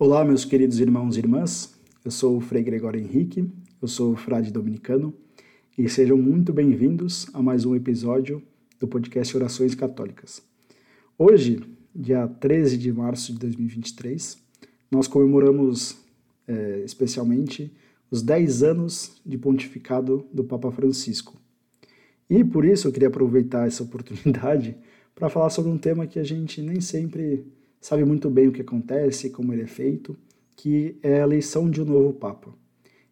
Olá, meus queridos irmãos e irmãs. Eu sou o Frei Gregório Henrique, eu sou frade dominicano e sejam muito bem-vindos a mais um episódio do podcast Orações Católicas. Hoje, dia 13 de março de 2023, nós comemoramos é, especialmente os 10 anos de pontificado do Papa Francisco. E por isso eu queria aproveitar essa oportunidade para falar sobre um tema que a gente nem sempre sabe muito bem o que acontece, como ele é feito, que é a eleição de um novo Papa.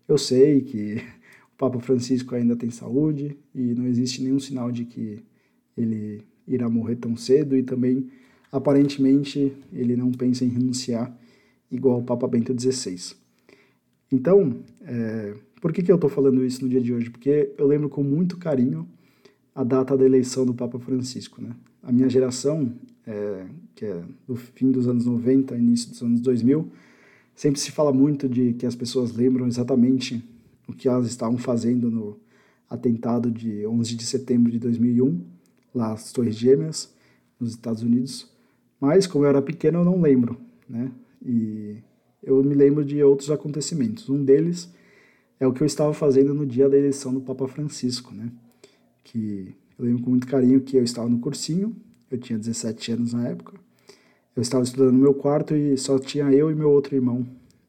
Eu sei que o Papa Francisco ainda tem saúde e não existe nenhum sinal de que ele irá morrer tão cedo e também, aparentemente, ele não pensa em renunciar igual o Papa Bento XVI. Então, é, por que, que eu estou falando isso no dia de hoje? Porque eu lembro com muito carinho a data da eleição do Papa Francisco. Né? A minha geração, é, que é do fim dos anos 90, início dos anos 2000, sempre se fala muito de que as pessoas lembram exatamente o que elas estavam fazendo no atentado de 11 de setembro de 2001, lá as Torres Gêmeas, nos Estados Unidos. Mas, como eu era pequeno, eu não lembro, né? E eu me lembro de outros acontecimentos. Um deles é o que eu estava fazendo no dia da eleição do Papa Francisco, né? Que eu lembro com muito carinho que eu estava no cursinho, eu tinha 17 anos na época. Eu estava estudando no meu quarto e só tinha eu e meu outro irmão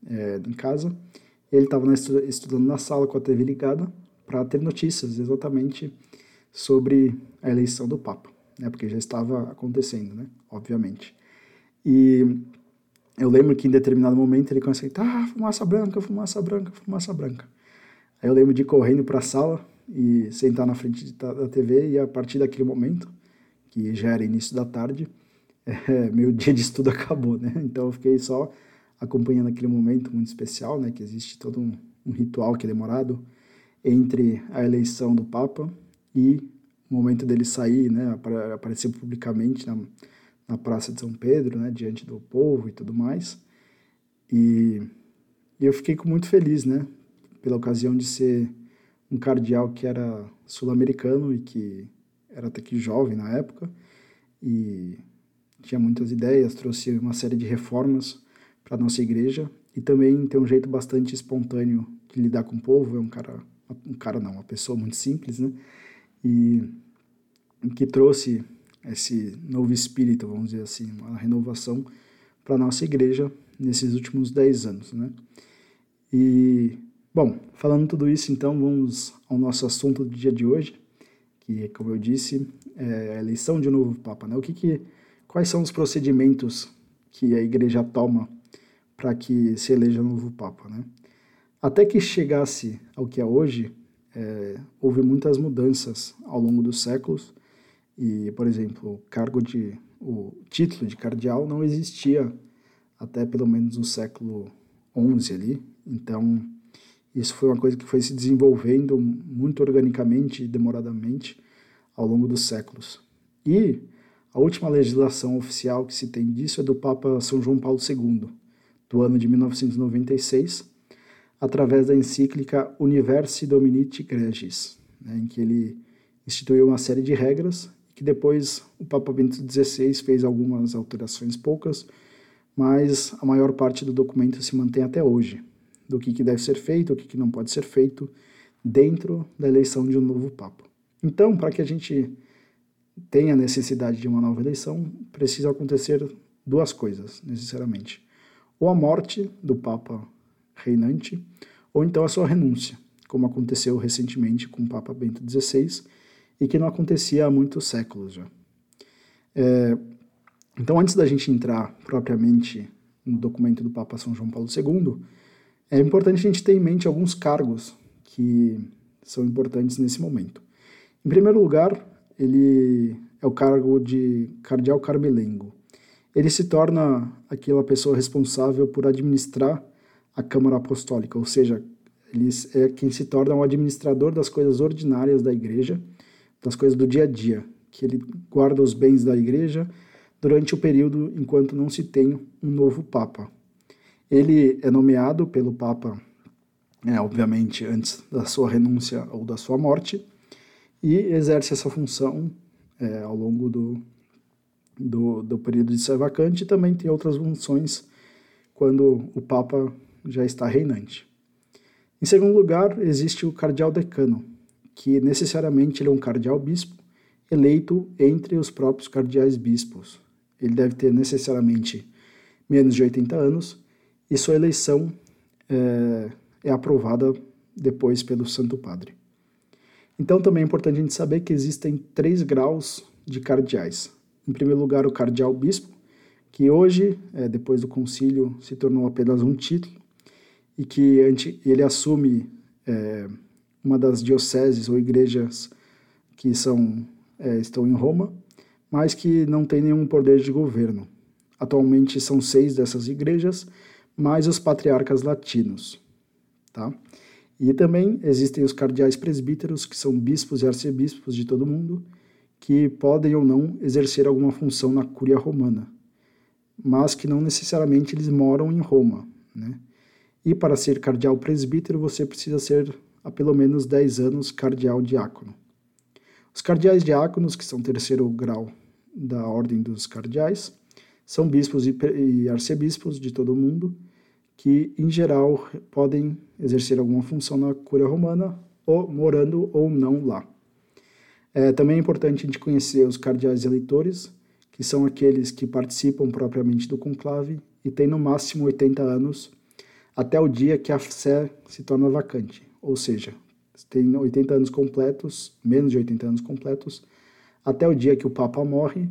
é, em casa. Ele estava estudando na sala com a TV ligada para ter notícias exatamente sobre a eleição do Papa, né? Porque já estava acontecendo, né? Obviamente. E eu lembro que em determinado momento ele começou a gritar, ah, fumaça branca, fumaça branca, fumaça branca. Aí eu lembro de ir correndo para a sala e sentar na frente da TV e a partir daquele momento que já era início da tarde, é, meu dia de estudo acabou, né? Então eu fiquei só acompanhando aquele momento muito especial, né? Que existe todo um, um ritual que é demorado entre a eleição do Papa e o momento dele sair, né? Aparecer publicamente na, na Praça de São Pedro, né? Diante do povo e tudo mais. E, e eu fiquei muito feliz, né? Pela ocasião de ser um cardeal que era sul-americano e que era até que jovem na época e tinha muitas ideias, trouxe uma série de reformas para a nossa igreja e também tem um jeito bastante espontâneo de lidar com o povo, é um cara, um cara não, uma pessoa muito simples, né? E que trouxe esse novo espírito, vamos dizer assim, uma renovação para nossa igreja nesses últimos dez anos, né? E, bom, falando tudo isso, então, vamos ao nosso assunto do dia de hoje, que, como eu disse, é a eleição de um novo Papa. Né? O que, que quais são os procedimentos que a Igreja toma para que se eleja um novo Papa? Né? Até que chegasse ao que é hoje, é, houve muitas mudanças ao longo dos séculos e, por exemplo, o cargo de o título de cardeal não existia até pelo menos no século XI ali. Então isso foi uma coisa que foi se desenvolvendo muito organicamente e demoradamente ao longo dos séculos. E a última legislação oficial que se tem disso é do Papa São João Paulo II, do ano de 1996, através da encíclica Universi Dominiti Gregis, né, em que ele instituiu uma série de regras que depois o Papa Bento XVI fez algumas alterações poucas, mas a maior parte do documento se mantém até hoje do que, que deve ser feito, o que, que não pode ser feito dentro da eleição de um novo Papa. Então, para que a gente tenha necessidade de uma nova eleição, precisa acontecer duas coisas, necessariamente. Ou a morte do Papa reinante, ou então a sua renúncia, como aconteceu recentemente com o Papa Bento XVI e que não acontecia há muitos séculos já. É, então, antes da gente entrar propriamente no documento do Papa São João Paulo II, é importante a gente ter em mente alguns cargos que são importantes nesse momento. Em primeiro lugar, ele é o cargo de cardeal carmelengo. Ele se torna aquela pessoa responsável por administrar a Câmara Apostólica, ou seja, ele é quem se torna o administrador das coisas ordinárias da igreja, das coisas do dia a dia, que ele guarda os bens da igreja durante o período enquanto não se tem um novo papa. Ele é nomeado pelo Papa, é, obviamente, antes da sua renúncia ou da sua morte, e exerce essa função é, ao longo do, do, do período de ser vacante e também tem outras funções quando o Papa já está reinante. Em segundo lugar, existe o cardeal decano, que necessariamente ele é um cardeal bispo eleito entre os próprios cardeais bispos. Ele deve ter necessariamente menos de 80 anos e sua eleição é, é aprovada depois pelo Santo Padre. Então também é importante a gente saber que existem três graus de cardeais. Em primeiro lugar, o cardeal bispo, que hoje, é, depois do concílio, se tornou apenas um título e que ele assume é, uma das dioceses ou igrejas que são, é, estão em Roma, mas que não tem nenhum poder de governo. Atualmente são seis dessas igrejas, mais os patriarcas latinos. Tá? E também existem os cardeais presbíteros, que são bispos e arcebispos de todo mundo, que podem ou não exercer alguma função na Cúria Romana, mas que não necessariamente eles moram em Roma. Né? E para ser cardeal presbítero, você precisa ser há pelo menos 10 anos cardeal diácono. Os cardeais diáconos, que são terceiro grau da ordem dos cardeais, são bispos e arcebispos de todo o mundo, que, em geral, podem exercer alguma função na Cúria Romana, ou morando ou não lá. É também é importante a gente conhecer os cardeais eleitores, que são aqueles que participam propriamente do conclave e têm no máximo 80 anos até o dia que a sé se torna vacante, ou seja, tem 80 anos completos, menos de 80 anos completos, até o dia que o Papa morre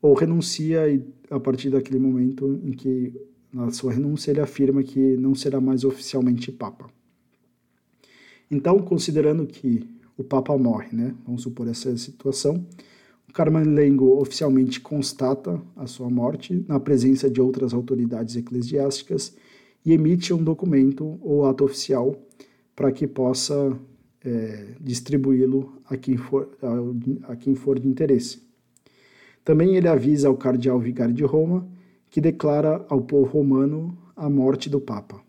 ou renuncia e a partir daquele momento em que na sua renúncia ele afirma que não será mais oficialmente Papa. Então, considerando que o Papa morre, né? Vamos supor essa situação. O Carmalengo oficialmente constata a sua morte na presença de outras autoridades eclesiásticas e emite um documento ou ato oficial para que possa é, distribuí-lo a, quem for, a, a quem for de interesse. Também ele avisa ao cardeal vigário de Roma que declara ao povo romano a morte do Papa.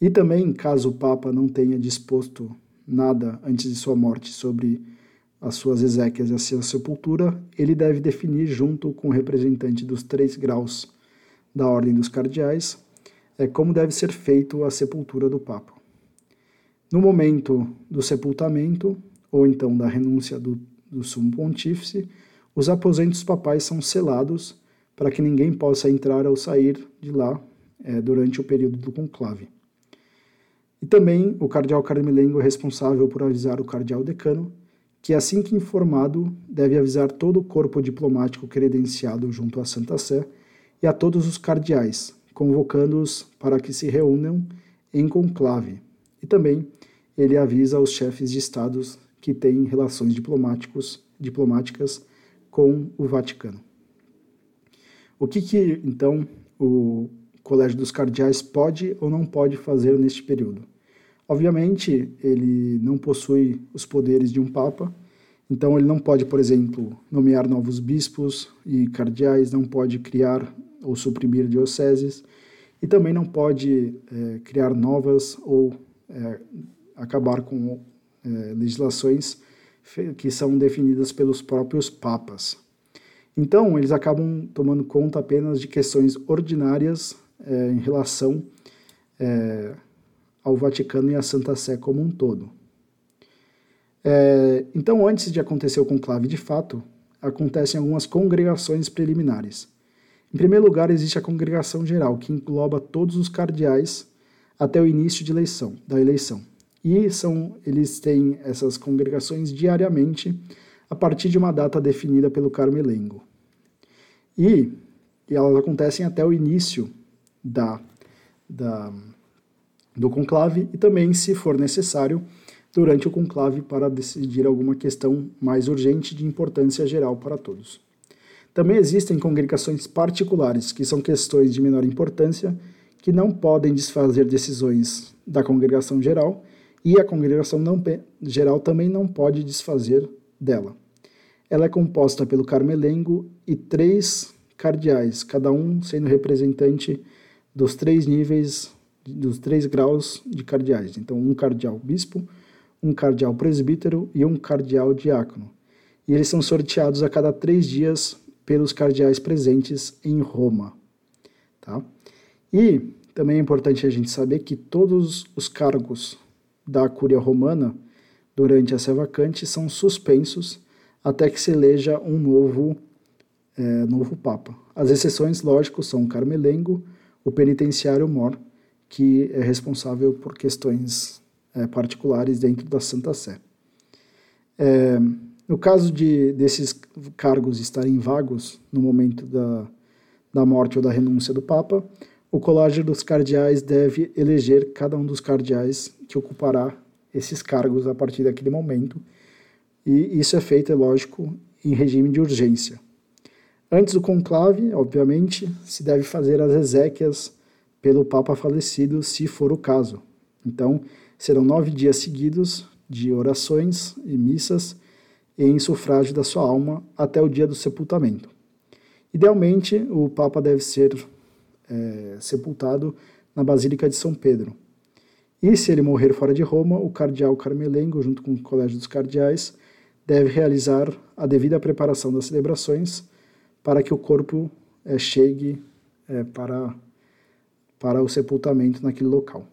E também, caso o Papa não tenha disposto nada antes de sua morte sobre as suas exéquias e a sua sepultura, ele deve definir, junto com o representante dos três graus da Ordem dos Cardeais, é como deve ser feito a sepultura do Papa. No momento do sepultamento, ou então da renúncia do, do sumo pontífice, os aposentos papais são selados para que ninguém possa entrar ou sair de lá é, durante o período do conclave. E também o cardeal Carmelengo é responsável por avisar o cardeal decano que, assim que informado, deve avisar todo o corpo diplomático credenciado junto à Santa Sé e a todos os cardeais, convocando-os para que se reúnam em conclave. E também ele avisa aos chefes de estados que têm relações diplomáticos, diplomáticas com o Vaticano. O que, que então o Colégio dos Cardeais pode ou não pode fazer neste período? Obviamente, ele não possui os poderes de um papa, então ele não pode, por exemplo, nomear novos bispos e cardeais, não pode criar ou suprimir dioceses, e também não pode é, criar novas ou é, acabar com é, legislações que são definidas pelos próprios papas. Então, eles acabam tomando conta apenas de questões ordinárias é, em relação é, ao Vaticano e à Santa Sé como um todo. É, então, antes de acontecer o conclave de fato, acontecem algumas congregações preliminares. Em primeiro lugar, existe a congregação geral, que engloba todos os cardeais até o início de eleição, da eleição. E são, eles têm essas congregações diariamente a partir de uma data definida pelo Carmelengo. E, e elas acontecem até o início da, da, do conclave e também, se for necessário, durante o conclave para decidir alguma questão mais urgente de importância geral para todos. Também existem congregações particulares, que são questões de menor importância, que não podem desfazer decisões da congregação geral e a congregação não, geral também não pode desfazer dela. Ela é composta pelo carmelengo e três cardeais, cada um sendo representante dos três níveis, dos três graus de cardeais. Então, um cardeal bispo, um cardeal presbítero e um cardeal diácono. E eles são sorteados a cada três dias pelos cardeais presentes em Roma. Tá? E também é importante a gente saber que todos os cargos da Cúria Romana durante essa vacante são suspensos até que se eleja um novo, é, novo Papa. As exceções, lógico, são o Carmelengo, o penitenciário Mor, que é responsável por questões é, particulares dentro da Santa Sé. É, no caso de desses cargos estarem vagos no momento da, da morte ou da renúncia do Papa, o Colégio dos Cardeais deve eleger cada um dos cardeais que ocupará esses cargos a partir daquele momento, e isso é feito, é lógico, em regime de urgência. Antes do conclave, obviamente, se deve fazer as exéquias pelo Papa falecido, se for o caso. Então, serão nove dias seguidos de orações e missas em sufrágio da sua alma até o dia do sepultamento. Idealmente, o Papa deve ser é, sepultado na Basílica de São Pedro. E se ele morrer fora de Roma, o cardeal Carmelengo, junto com o Colégio dos Cardeais, deve realizar a devida preparação das celebrações para que o corpo é, chegue é, para, para o sepultamento naquele local.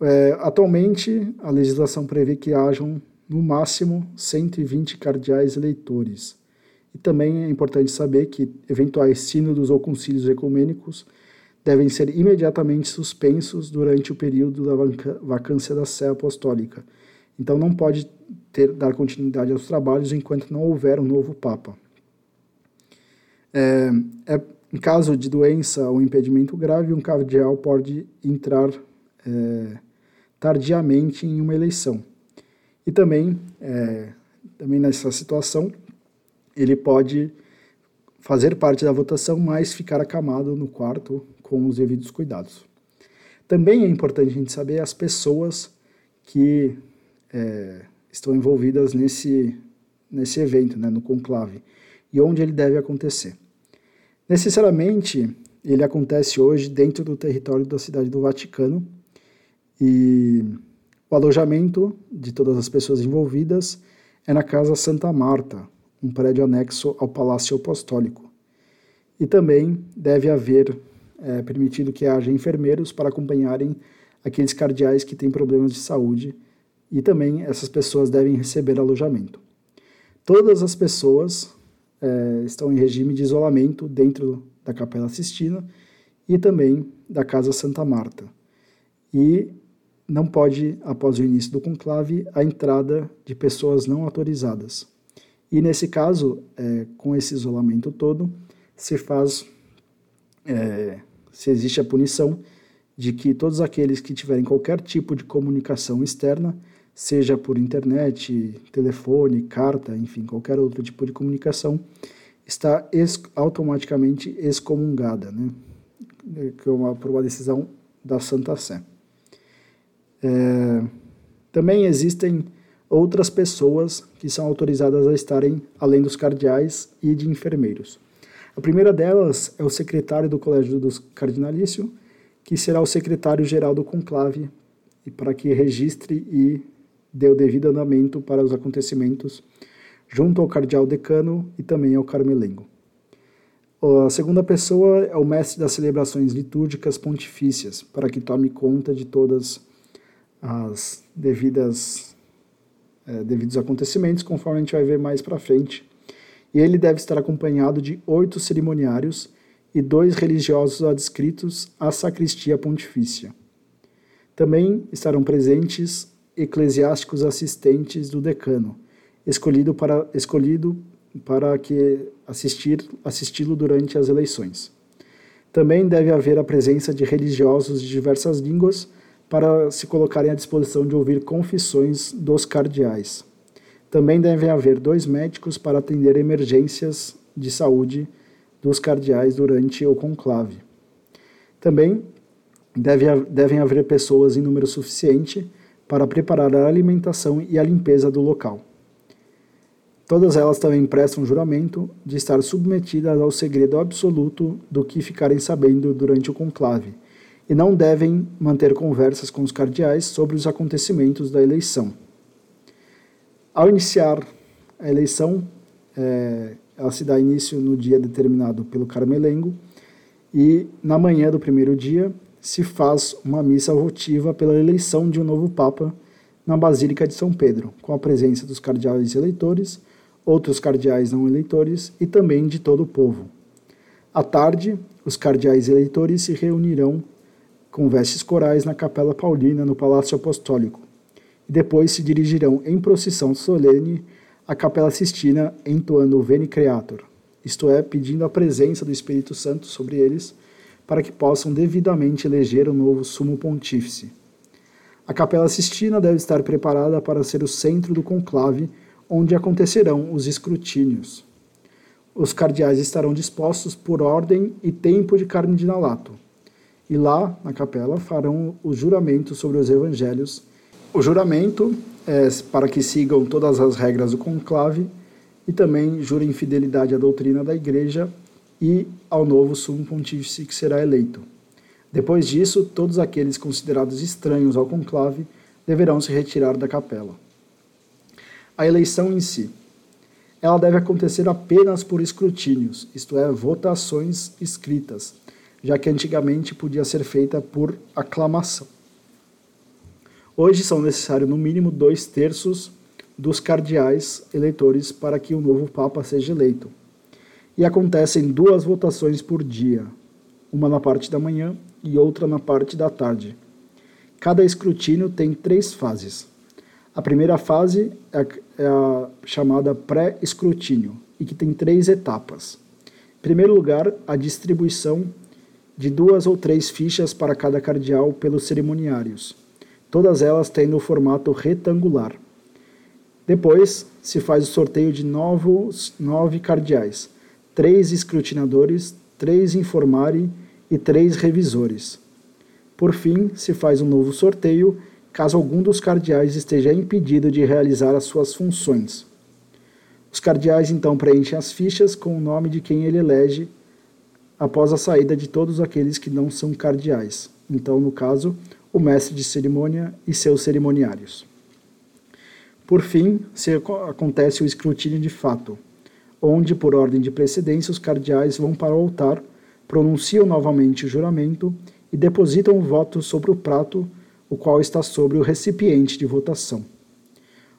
É, atualmente, a legislação prevê que hajam, no máximo, 120 cardeais eleitores e também é importante saber que eventuais sínodos ou concílios ecumênicos devem ser imediatamente suspensos durante o período da vacância da sé apostólica. Então não pode ter, dar continuidade aos trabalhos enquanto não houver um novo Papa. É, é, em caso de doença ou impedimento grave, um cardeal pode entrar é, tardiamente em uma eleição. E também, é, também nessa situação, ele pode fazer parte da votação, mas ficar acamado no quarto com os devidos cuidados. Também é importante a gente saber as pessoas que é, estão envolvidas nesse, nesse evento, né, no conclave, e onde ele deve acontecer. Necessariamente, ele acontece hoje dentro do território da cidade do Vaticano, e o alojamento de todas as pessoas envolvidas é na Casa Santa Marta, um prédio anexo ao Palácio Apostólico. E também deve haver é, permitido que haja enfermeiros para acompanharem aqueles cardeais que têm problemas de saúde e também essas pessoas devem receber alojamento. Todas as pessoas é, estão em regime de isolamento dentro da Capela Sistina e também da Casa Santa Marta. E não pode, após o início do conclave, a entrada de pessoas não autorizadas. E nesse caso, é, com esse isolamento todo, se faz, é, se existe a punição de que todos aqueles que tiverem qualquer tipo de comunicação externa, seja por internet, telefone, carta, enfim, qualquer outro tipo de comunicação, está ex automaticamente excomungada, né? Que é uma, por uma decisão da Santa Sé. É, também existem outras pessoas que são autorizadas a estarem além dos cardeais e de enfermeiros. A primeira delas é o secretário do Colégio dos Cardinalício, que será o secretário-geral do conclave, e para que registre e o devido andamento para os acontecimentos, junto ao cardeal decano e também ao carmelengo. A segunda pessoa é o mestre das celebrações litúrgicas pontifícias, para que tome conta de todas as devidas é, devidos acontecimentos, conforme a gente vai ver mais para frente. E ele deve estar acompanhado de oito cerimoniários e dois religiosos adscritos à sacristia pontifícia. Também estarão presentes eclesiásticos assistentes do decano, escolhido para, escolhido para que assistir assisti-lo durante as eleições. Também deve haver a presença de religiosos de diversas línguas para se colocarem à disposição de ouvir confissões dos cardeais. Também devem haver dois médicos para atender emergências de saúde dos cardeais durante o conclave. Também deve, devem haver pessoas em número suficiente para preparar a alimentação e a limpeza do local. Todas elas também prestam juramento de estar submetidas ao segredo absoluto do que ficarem sabendo durante o conclave e não devem manter conversas com os cardeais sobre os acontecimentos da eleição. Ao iniciar a eleição, é, ela se dá início no dia determinado pelo Carmelengo E na manhã do primeiro dia se faz uma missa votiva pela eleição de um novo Papa na Basílica de São Pedro, com a presença dos cardeais eleitores, outros cardeais não eleitores e também de todo o povo. À tarde, os cardeais eleitores se reunirão com vestes corais na Capela Paulina, no Palácio Apostólico, e depois se dirigirão em procissão solene à Capela Sistina, entoando o Veni Creator, isto é, pedindo a presença do Espírito Santo sobre eles, para que possam devidamente eleger o novo Sumo Pontífice. A Capela Sistina deve estar preparada para ser o centro do conclave, onde acontecerão os escrutínios. Os cardeais estarão dispostos por ordem e tempo de cardinalato e lá na capela farão o juramento sobre os evangelhos. O juramento é para que sigam todas as regras do conclave e também jurem fidelidade à doutrina da igreja e ao novo sumo pontífice que será eleito. Depois disso, todos aqueles considerados estranhos ao conclave deverão se retirar da capela. A eleição em si. Ela deve acontecer apenas por escrutínios, isto é, votações escritas, já que antigamente podia ser feita por aclamação. Hoje são necessários no mínimo dois terços dos cardeais eleitores para que o novo Papa seja eleito. E acontecem duas votações por dia, uma na parte da manhã e outra na parte da tarde. Cada escrutínio tem três fases. A primeira fase é a, é a chamada pré-escrutínio e que tem três etapas. Em primeiro lugar, a distribuição de duas ou três fichas para cada cardeal pelos cerimoniários, todas elas tendo o formato retangular. Depois se faz o sorteio de novos, nove cardeais, três escrutinadores, três informari e três revisores. Por fim, se faz um novo sorteio caso algum dos cardeais esteja impedido de realizar as suas funções. Os cardeais então preenchem as fichas com o nome de quem ele elege após a saída de todos aqueles que não são cardeais. Então, no caso, o mestre de cerimônia e seus cerimoniários. Por fim, se acontece o escrutínio de fato, onde, por ordem de precedência, os cardeais vão para o altar, pronunciam novamente o juramento e depositam o voto sobre o prato, o qual está sobre o recipiente de votação.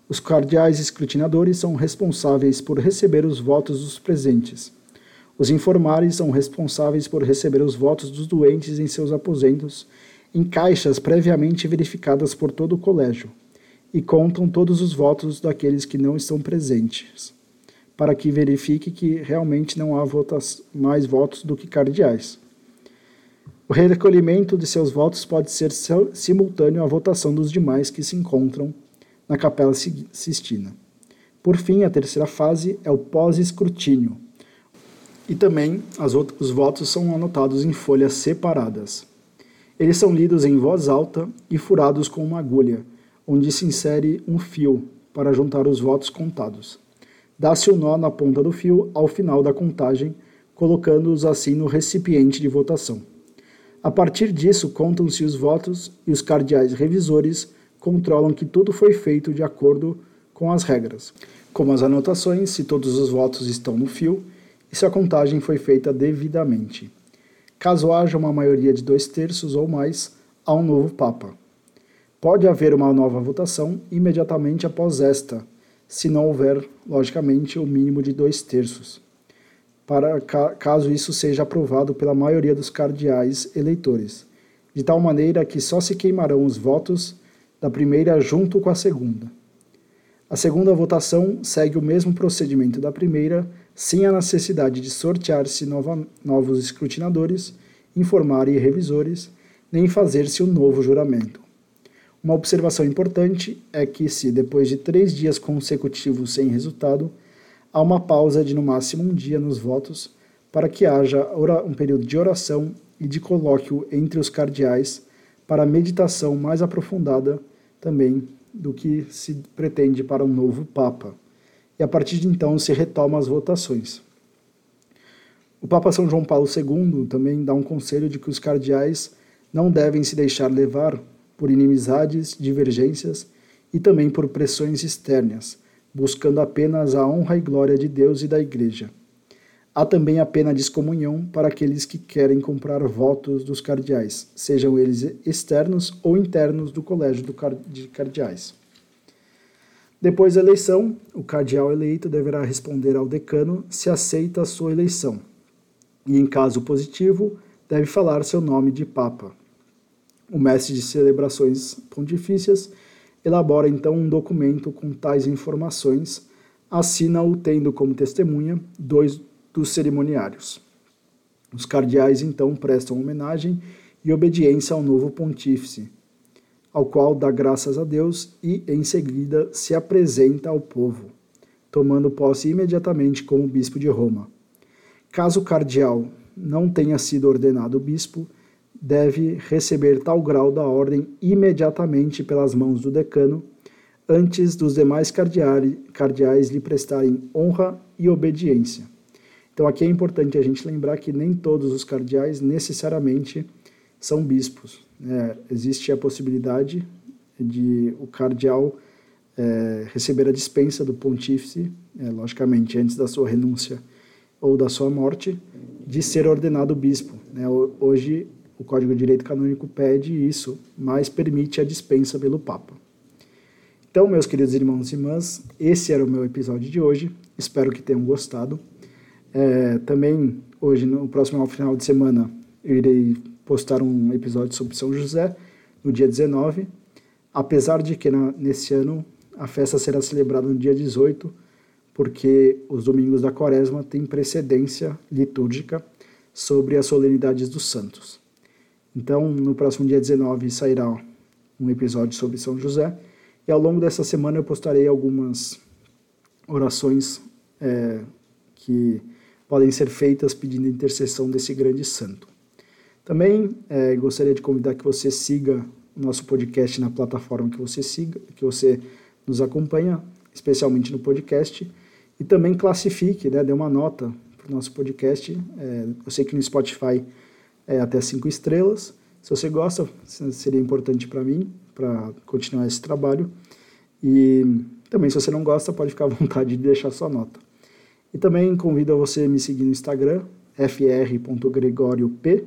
Os cardeais escrutinadores são responsáveis por receber os votos dos presentes os informares são responsáveis por receber os votos dos doentes em seus aposentos, em caixas previamente verificadas por todo o colégio, e contam todos os votos daqueles que não estão presentes, para que verifique que realmente não há votos, mais votos do que cardeais. O recolhimento de seus votos pode ser simultâneo à votação dos demais que se encontram na Capela Sistina. Por fim, a terceira fase é o pós-escrutínio, e também os votos são anotados em folhas separadas. Eles são lidos em voz alta e furados com uma agulha, onde se insere um fio para juntar os votos contados. Dá-se um nó na ponta do fio ao final da contagem, colocando-os assim no recipiente de votação. A partir disso, contam-se os votos e os cardeais revisores controlam que tudo foi feito de acordo com as regras, como as anotações, se todos os votos estão no fio e se a contagem foi feita devidamente. Caso haja uma maioria de dois terços ou mais, há um novo Papa. Pode haver uma nova votação imediatamente após esta, se não houver, logicamente, o mínimo de dois terços, para caso isso seja aprovado pela maioria dos cardeais eleitores, de tal maneira que só se queimarão os votos da primeira junto com a segunda. A segunda votação segue o mesmo procedimento da primeira sem a necessidade de sortear-se novos escrutinadores, informar e revisores, nem fazer-se um novo juramento. Uma observação importante é que, se depois de três dias consecutivos sem resultado, há uma pausa de no máximo um dia nos votos para que haja um período de oração e de colóquio entre os cardeais para meditação mais aprofundada também do que se pretende para um novo Papa e a partir de então se retoma as votações. O Papa São João Paulo II também dá um conselho de que os cardeais não devem se deixar levar por inimizades, divergências e também por pressões externas, buscando apenas a honra e glória de Deus e da Igreja. Há também a pena de excomunhão para aqueles que querem comprar votos dos cardeais, sejam eles externos ou internos do colégio de cardeais. Depois da eleição, o cardeal eleito deverá responder ao decano se aceita a sua eleição, e, em caso positivo, deve falar seu nome de Papa. O mestre de celebrações pontifícias elabora então um documento com tais informações, assina-o tendo como testemunha dois dos cerimoniários. Os cardeais então prestam homenagem e obediência ao novo pontífice, ao qual dá graças a Deus e, em seguida, se apresenta ao povo, tomando posse imediatamente como bispo de Roma. Caso o cardeal não tenha sido ordenado bispo, deve receber tal grau da ordem imediatamente pelas mãos do decano, antes dos demais cardeais lhe prestarem honra e obediência. Então aqui é importante a gente lembrar que nem todos os cardeais necessariamente são bispos. É, existe a possibilidade de o cardeal é, receber a dispensa do pontífice, é, logicamente antes da sua renúncia ou da sua morte, de ser ordenado bispo. Né? Hoje o Código de Direito Canônico pede isso, mas permite a dispensa pelo Papa. Então, meus queridos irmãos e irmãs, esse era o meu episódio de hoje. Espero que tenham gostado. É, também, hoje, no próximo final de semana, eu irei postar um episódio sobre São José, no dia 19. Apesar de que na, nesse ano a festa será celebrada no dia 18, porque os domingos da quaresma têm precedência litúrgica sobre as solenidades dos santos. Então, no próximo dia 19 sairá um episódio sobre São José, e ao longo dessa semana eu postarei algumas orações é, que podem ser feitas pedindo intercessão desse grande santo. Também é, gostaria de convidar que você siga o nosso podcast na plataforma que você siga, que você nos acompanha, especialmente no podcast, e também classifique, né, dê uma nota para o nosso podcast. É, eu sei que no Spotify é até cinco estrelas. Se você gosta, seria importante para mim, para continuar esse trabalho. E também, se você não gosta, pode ficar à vontade de deixar sua nota. E também convido a você a me seguir no Instagram, fr.gregoriop,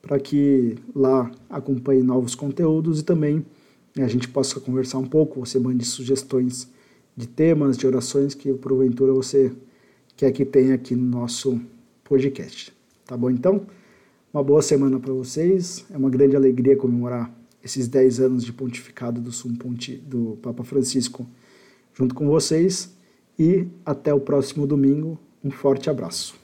para que lá acompanhe novos conteúdos e também a gente possa conversar um pouco, você mande sugestões de temas, de orações que porventura você quer que tenha aqui no nosso podcast. Tá bom então? Uma boa semana para vocês. É uma grande alegria comemorar esses 10 anos de pontificado do Ponti, do Papa Francisco junto com vocês e até o próximo domingo. Um forte abraço.